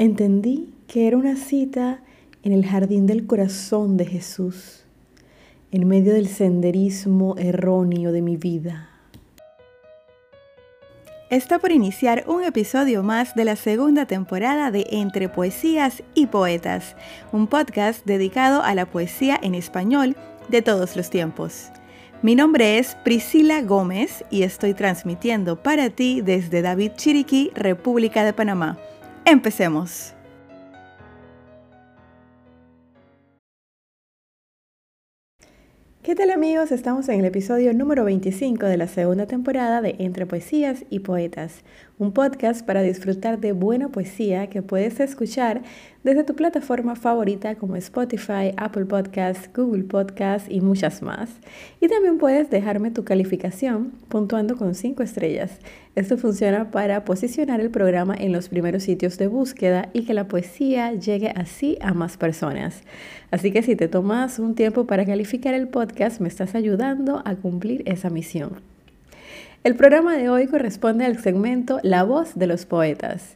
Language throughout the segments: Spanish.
Entendí que era una cita en el jardín del corazón de Jesús, en medio del senderismo erróneo de mi vida. Está por iniciar un episodio más de la segunda temporada de Entre Poesías y Poetas, un podcast dedicado a la poesía en español de todos los tiempos. Mi nombre es Priscila Gómez y estoy transmitiendo para ti desde David Chiriquí, República de Panamá. Empecemos. ¿Qué tal amigos? Estamos en el episodio número 25 de la segunda temporada de Entre Poesías y Poetas, un podcast para disfrutar de buena poesía que puedes escuchar desde tu plataforma favorita como Spotify, Apple Podcasts, Google Podcasts y muchas más. Y también puedes dejarme tu calificación puntuando con 5 estrellas. Esto funciona para posicionar el programa en los primeros sitios de búsqueda y que la poesía llegue así a más personas. Así que si te tomas un tiempo para calificar el podcast, me estás ayudando a cumplir esa misión. El programa de hoy corresponde al segmento La voz de los poetas.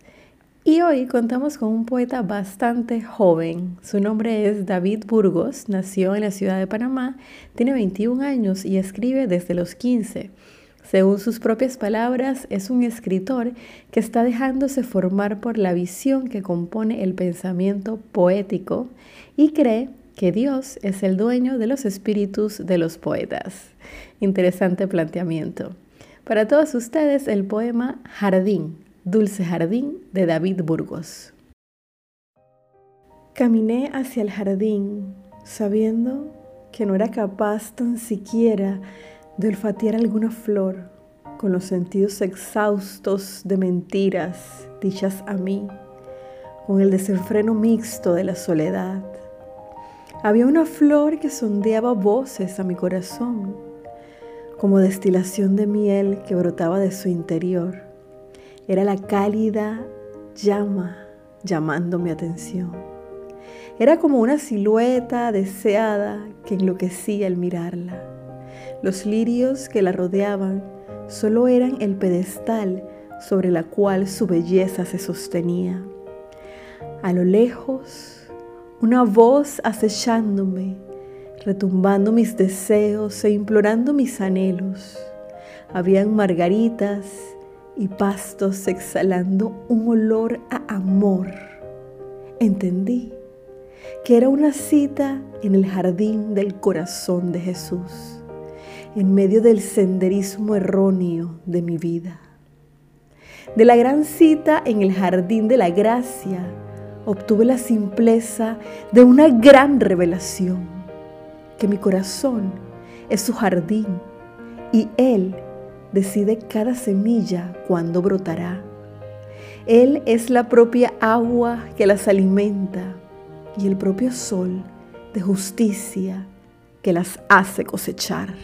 Y hoy contamos con un poeta bastante joven. Su nombre es David Burgos, nació en la ciudad de Panamá, tiene 21 años y escribe desde los 15. Según sus propias palabras, es un escritor que está dejándose formar por la visión que compone el pensamiento poético y cree que Dios es el dueño de los espíritus de los poetas. Interesante planteamiento. Para todos ustedes el poema Jardín Dulce Jardín de David Burgos. Caminé hacia el jardín sabiendo que no era capaz tan siquiera de olfatear alguna flor con los sentidos exhaustos de mentiras dichas a mí, con el desenfreno mixto de la soledad. Había una flor que sondeaba voces a mi corazón, como destilación de miel que brotaba de su interior era la cálida llama llamando mi atención. Era como una silueta deseada que enloquecía al mirarla. Los lirios que la rodeaban solo eran el pedestal sobre la cual su belleza se sostenía. A lo lejos, una voz acechándome, retumbando mis deseos e implorando mis anhelos. Habían margaritas y pastos exhalando un olor a amor. Entendí que era una cita en el jardín del corazón de Jesús, en medio del senderismo erróneo de mi vida. De la gran cita en el jardín de la gracia, obtuve la simpleza de una gran revelación, que mi corazón es su jardín y Él decide cada semilla cuándo brotará. Él es la propia agua que las alimenta y el propio sol de justicia que las hace cosechar.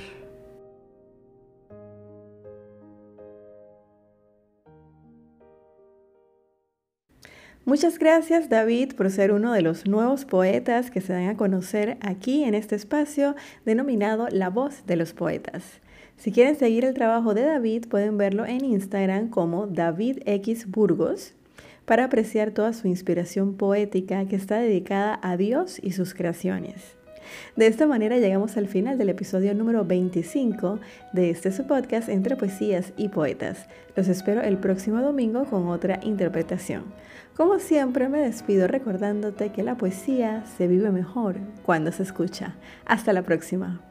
Muchas gracias David por ser uno de los nuevos poetas que se dan a conocer aquí en este espacio denominado La voz de los poetas. Si quieren seguir el trabajo de David, pueden verlo en Instagram como David X Burgos para apreciar toda su inspiración poética que está dedicada a Dios y sus creaciones. De esta manera llegamos al final del episodio número 25 de este su podcast entre poesías y poetas. Los espero el próximo domingo con otra interpretación. Como siempre me despido recordándote que la poesía se vive mejor cuando se escucha. Hasta la próxima.